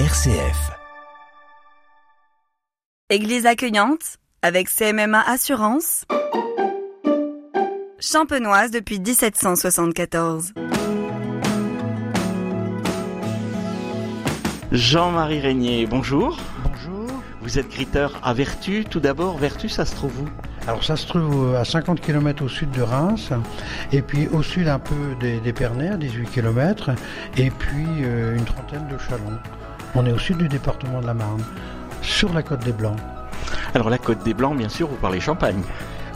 RCF. Église accueillante avec CMMA Assurance. Champenoise depuis 1774. Jean-Marie Régnier, bonjour. Bonjour. Vous êtes gritteur à Vertu. Tout d'abord, Vertu, ça se trouve où? Alors ça se trouve à 50 km au sud de Reims, et puis au sud un peu des, des à 18 km, et puis euh, une trentaine de Chalons. On est au sud du département de la Marne, sur la côte des Blancs. Alors la Côte des Blancs, bien sûr, vous parlez Champagne.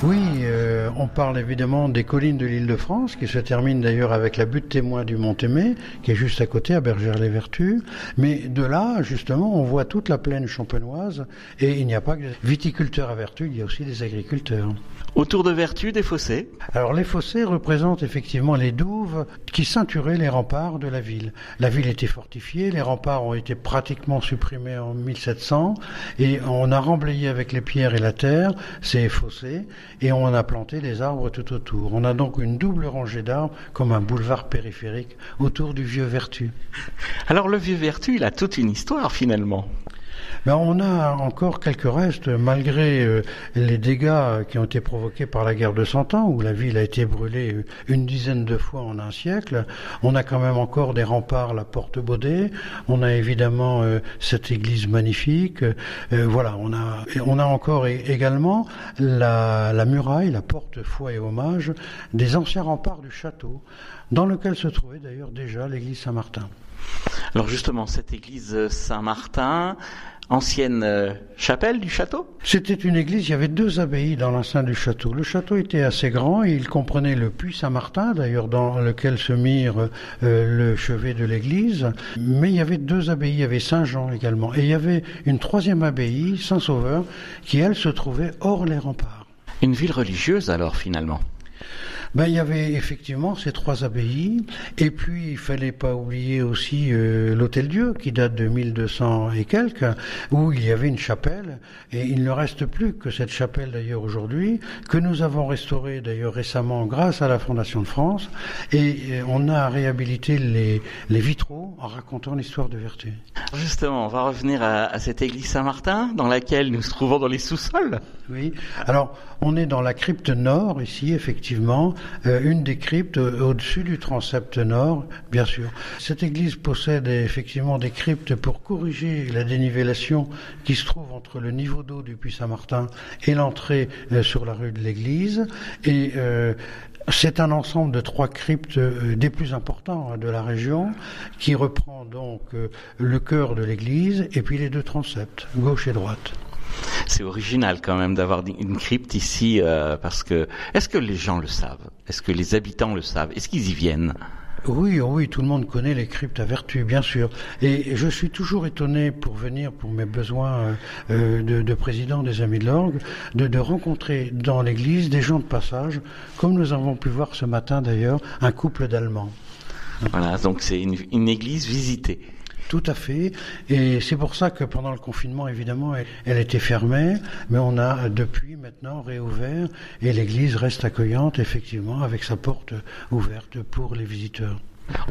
Oui, euh, on parle évidemment des collines de l'île de France, qui se terminent d'ailleurs avec la butte témoin du Mont-Aimé, qui est juste à côté, à Bergère-les-Vertus. Mais de là, justement, on voit toute la plaine champenoise, et il n'y a pas que des viticulteurs à Vertus, il y a aussi des agriculteurs. Autour de Vertu, des fossés? Alors les fossés représentent effectivement les douves qui ceinturaient les remparts de la ville. La ville était fortifiée, les remparts ont été pratiquement supprimés en 1700 et on a remblayé avec les pierres et la terre ces fossés et on a planté des arbres tout autour. On a donc une double rangée d'arbres comme un boulevard périphérique autour du vieux Vertu. Alors le vieux Vertu, il a toute une histoire finalement. Mais on a encore quelques restes, malgré euh, les dégâts qui ont été provoqués par la guerre de Cent Ans, où la ville a été brûlée euh, une dizaine de fois en un siècle. On a quand même encore des remparts, la porte Baudet. On a évidemment euh, cette église magnifique. Voilà, on a, on a encore également la, la muraille, la porte foi et hommage des anciens remparts du château, dans lequel se trouvait d'ailleurs déjà l'église Saint-Martin. Alors justement, cette église Saint-Martin, ancienne euh, chapelle du château? C'était une église, il y avait deux abbayes dans l'enceinte du château. Le château était assez grand et il comprenait le puits Saint-Martin, d'ailleurs dans lequel se mire euh, le chevet de l'église. Mais il y avait deux abbayes, il y avait Saint-Jean également. Et il y avait une troisième abbaye, Saint-Sauveur, qui elle se trouvait hors les remparts. Une ville religieuse alors finalement? Ben, il y avait effectivement ces trois abbayes, et puis il fallait pas oublier aussi euh, l'Hôtel Dieu, qui date de 1200 et quelques, où il y avait une chapelle, et il ne reste plus que cette chapelle d'ailleurs aujourd'hui, que nous avons restaurée d'ailleurs récemment grâce à la Fondation de France, et euh, on a réhabilité les, les vitraux en racontant l'histoire de Vertu. Justement, on va revenir à, à cette église Saint-Martin, dans laquelle nous nous trouvons dans les sous-sols. Oui. Alors, on est dans la crypte nord ici, effectivement, une des cryptes euh, au-dessus du transept nord, bien sûr. Cette église possède euh, effectivement des cryptes pour corriger la dénivellation qui se trouve entre le niveau d'eau du puits Saint-Martin et l'entrée euh, sur la rue de l'église. Et euh, c'est un ensemble de trois cryptes euh, des plus importants hein, de la région qui reprend donc euh, le cœur de l'église et puis les deux transepts, gauche et droite. C'est original quand même d'avoir une crypte ici, euh, parce que est-ce que les gens le savent? Est-ce que les habitants le savent? Est-ce qu'ils y viennent? Oui, oh oui, tout le monde connaît les cryptes à vertu, bien sûr. Et je suis toujours étonné pour venir pour mes besoins euh, euh, de, de président des Amis de l'Orgue, de, de rencontrer dans l'église des gens de passage, comme nous avons pu voir ce matin d'ailleurs, un couple d'Allemands. Voilà, donc c'est une, une église visitée. Tout à fait. Et c'est pour ça que pendant le confinement, évidemment, elle, était fermée, mais on a depuis maintenant réouvert et l'église reste accueillante, effectivement, avec sa porte ouverte pour les visiteurs.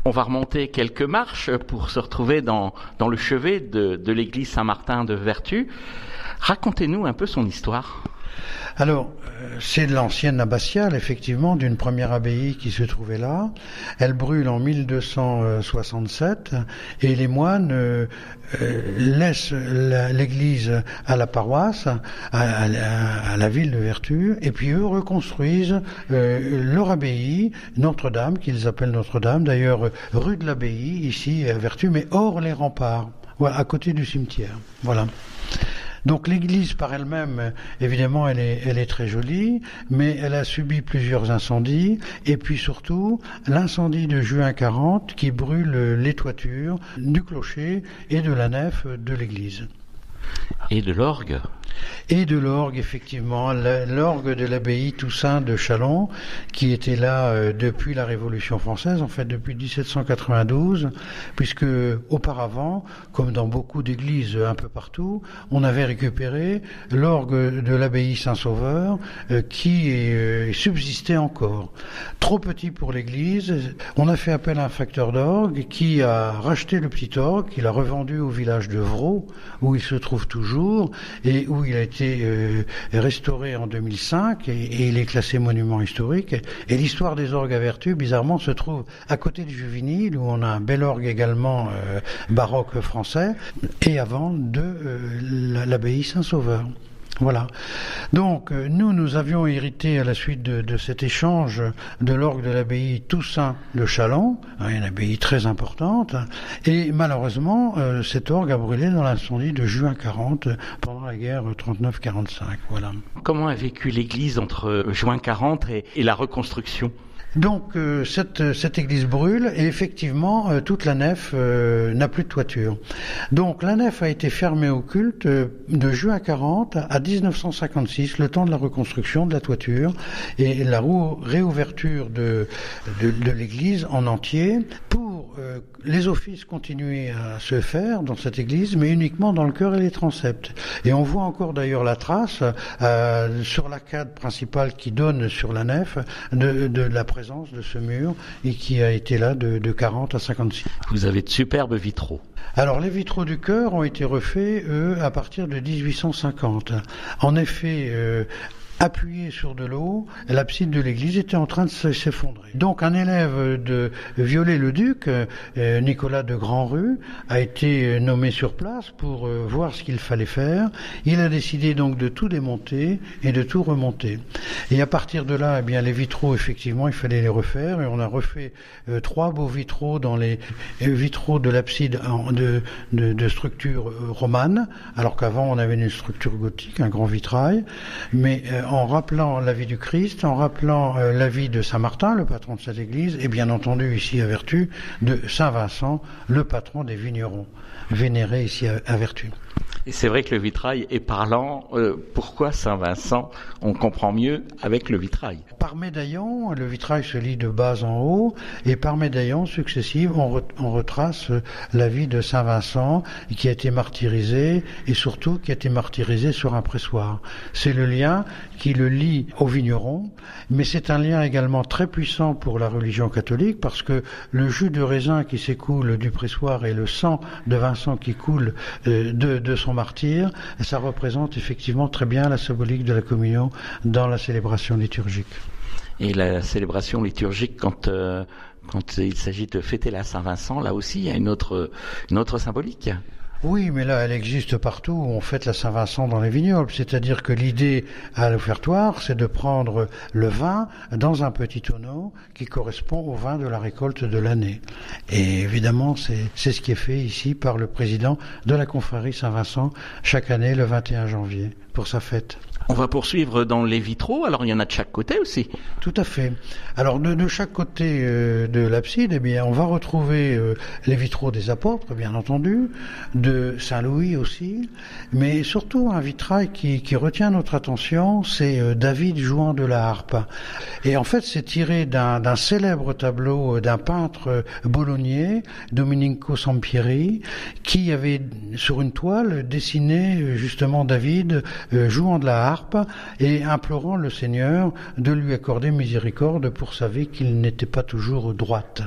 On va remonter quelques marches pour se retrouver dans, dans le chevet de, de l'église Saint-Martin de Vertu. Racontez-nous un peu son histoire. Alors, euh, c'est de l'ancienne abbatiale, effectivement, d'une première abbaye qui se trouvait là. Elle brûle en 1267 et les moines euh, euh, laissent la- l'église à la paroisse, à, la- ville de Vertu, et puis eux reconstruisent leur abbaye, Notre-Dame, qu'ils appellent Notre-Dame, d'ailleurs rue de l'abbaye, ici à Vertu, mais hors les remparts, à côté du cimetière. Voilà. Donc l'église par elle-même, évidemment, elle est, elle est très jolie, mais elle a subi plusieurs incendies, et puis surtout l'incendie de juin 40 qui brûle les toitures du clocher et de la nef de l'église. Et de l'orgue. Et de l'orgue, effectivement, l'orgue de l'abbaye Toussaint de Chalon, qui était là euh, depuis la Révolution française, en fait depuis 1792, puisque auparavant, comme dans beaucoup d'églises un peu partout, on avait récupéré l'orgue de l'abbaye Saint-Sauveur, euh, qui euh, subsistait encore. Trop petit pour l'église, on a fait appel à un facteur d'orgue qui a racheté le petit orgue, qu'il a revendu au village de Vraux, où il se trouve toujours, et où il a été été euh, restauré en 2005 et, il est classé monument historique. Et l'histoire des orgues à vertu, bizarrement, se trouve à côté du Juvinil, où on a un bel orgue également euh, baroque français, et avant de euh, l'abbaye Saint-Sauveur. Voilà. Donc euh, nous, nous avions hérité à la suite de, cet échange de l'orgue de l'abbaye Toussaint de Chalon, hein, une abbaye très importante, et malheureusement, euh, cet orgue a brûlé dans l'incendie de juin 40 pendant la guerre 39-45. Voilà. Comment a vécu l'Église entre juin 40 et la reconstruction? Donc euh, cette, cette, église brûle et effectivement euh, toute la nef euh, n'a plus de toiture. Donc la nef a été fermée au culte de juin 40 à 1956, le temps de la reconstruction de la toiture et la réouverture de, l'église en entier les offices continuaient à se faire dans cette église, mais uniquement dans le chœur et les transepts. Et on voit encore d'ailleurs la trace euh, sur l'arcade principale qui donne sur la nef de, de, la présence de ce mur et qui a été là de, de 40 à 56. Vous avez de superbes vitraux. Alors les vitraux du chœur ont été refaits, eux, à partir de 1850. En effet, euh, appuyé sur de l'eau, l'abside de l'église était en train de s'effondrer. Donc un élève de Viollet-le-Duc, euh, Nicolas de Grandrue, a été nommé sur place pour euh, voir ce qu'il fallait faire. Il a décidé donc de tout démonter et de tout remonter. Et à partir de là, eh bien les vitraux, effectivement, il fallait les refaire et on a refait euh, trois beaux vitraux dans les vitraux de l'abside de, de, de, structure romane, alors qu'avant on avait une structure gothique, un grand vitrail, mais en rappelant la vie du Christ, en rappelant euh, la vie de Saint Martin, le patron de cette église, et bien entendu ici à Vertu, de Saint Vincent, le patron des vignerons, vénéré ici à Vertu. C'est vrai que le vitrail est parlant. Euh, pourquoi Saint-Vincent On comprend mieux avec le vitrail? Par médaillon, le vitrail se lit de bas en haut, et par médaillon successif, on, retrace la vie de Saint-Vincent qui a été martyrisé, et surtout qui a été martyrisé sur un pressoir. C'est le lien qui le lie au vigneron, mais c'est un lien également très puissant pour la religion catholique, parce que le jus de raisin qui s'écoule du pressoir et le sang de Vincent qui coule euh, de, de son martyr, ça représente effectivement très bien la symbolique de la communion dans la célébration liturgique. Et la célébration liturgique, quand, euh, quand il s'agit de fêter la Saint-Vincent, là aussi, il y a une autre, une autre symbolique. Oui, mais là, elle existe partout où on fête la Saint-Vincent dans les vignobles. C'est-à-dire que l'idée à l'offertoire, c'est de prendre le vin dans un petit tonneau qui correspond au vin de la récolte de l'année. Et évidemment, c'est ce qui est fait ici par le président de la confrérie Saint-Vincent chaque année le 21 janvier pour sa fête. On va poursuivre dans les vitraux. Alors il y en a de chaque côté aussi. Tout à fait. Alors de, chaque côté euh, de l'abside, eh bien, on va retrouver euh, les vitraux des apôtres, bien entendu, de Saint Louis aussi, mais surtout un vitrail qui, retient notre attention, c'est euh, David jouant de la harpe. Et en fait, c'est tiré d'un célèbre tableau d'un peintre bolognais, Domenico Sampieri, qui avait sur une toile dessiné justement David jouant de la harpe et implorant le Seigneur de lui accorder miséricorde pour sa vie qu'il n'était pas toujours droite.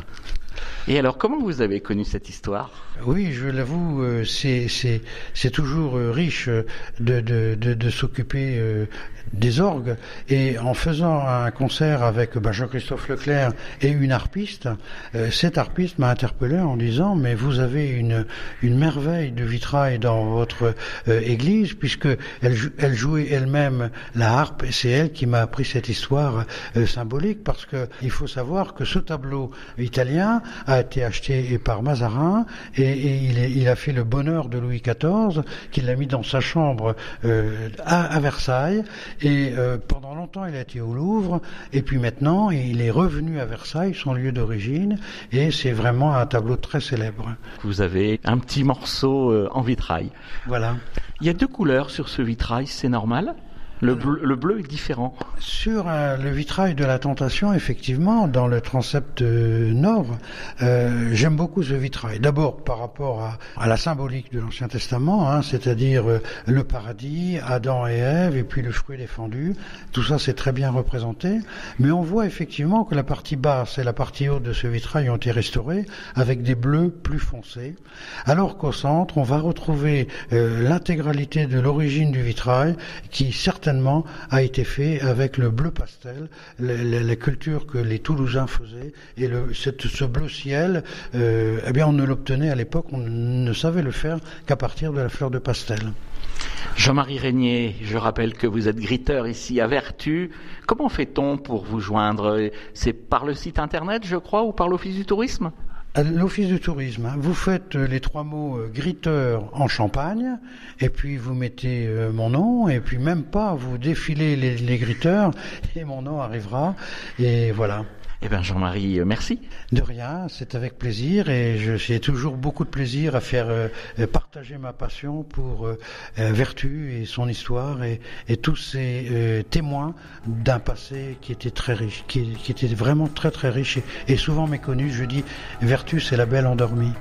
Et alors, comment vous avez connu cette histoire? Oui, je l'avoue, euh, c'est toujours euh, riche de, de, de, s'occuper euh, des orgues. Et en faisant un concert avec ben, Jean-Christophe Leclerc et une harpiste, cette harpiste m'a interpellé en disant mais vous avez une, une merveille de vitrail dans votre église puisque elle, jouait elle-même la harpe et c'est elle qui m'a appris cette histoire symbolique parce que il faut savoir que ce tableau italien a été acheté par Mazarin et, il, a fait le bonheur de Louis XIV, qu'il l'a mis dans sa chambre euh, à, Versailles. Et euh, pendant longtemps, il a été au Louvre. Et puis maintenant, il est revenu à Versailles, son lieu d'origine. Et c'est vraiment un tableau très célèbre. Vous avez un petit morceau euh, en vitrail. Voilà. Il y a deux couleurs sur ce vitrail, c'est normal? Le bleu, est différent. Sur euh, le vitrail de la tentation, effectivement, dans le transept euh, nord, euh, j'aime beaucoup ce vitrail. D'abord par rapport à, la symbolique de l'Ancien Testament, hein, c'est-à-dire le paradis, Adam et Ève, et puis le fruit défendu. Tout ça, c'est très bien représenté. Mais on voit effectivement que la partie basse et la partie haute de ce vitrail ont été restaurées avec des bleus plus foncés. Alors qu'au centre, on va retrouver l'intégralité de l'origine du vitrail, qui certainement a été fait avec le bleu pastel, les, cultures que les Toulousains faisaient, et ce bleu ciel, euh, eh bien on ne l'obtenait à l'époque, on ne savait le faire qu'à partir de la fleur de pastel. Jean-Marie Régnier, je rappelle que vous êtes griteur ici à Vertu. Comment fait-on pour vous joindre? C'est par le site internet, je crois, ou par l'Office du tourisme? L'Office du tourisme, hein. vous faites euh, les trois mots euh, en Champagne, et puis vous mettez euh, mon nom, et puis même pas, vous défilez les, les griteurs, et mon nom arrivera, et voilà. Eh bien, Jean-Marie, euh, merci. De rien, c'est avec plaisir et j'ai toujours beaucoup de plaisir à faire euh, partager ma passion pour euh, Vertu et son histoire et, tous ces témoins d'un passé qui était très riche, qui, était vraiment très très riche et, et souvent méconnu. Je dis, Vertu, c'est la belle endormie.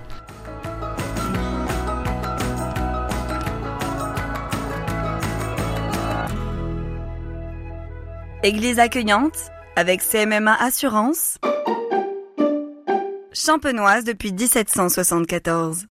Église accueillante avec CMMA Assurance, champenoise depuis 1774.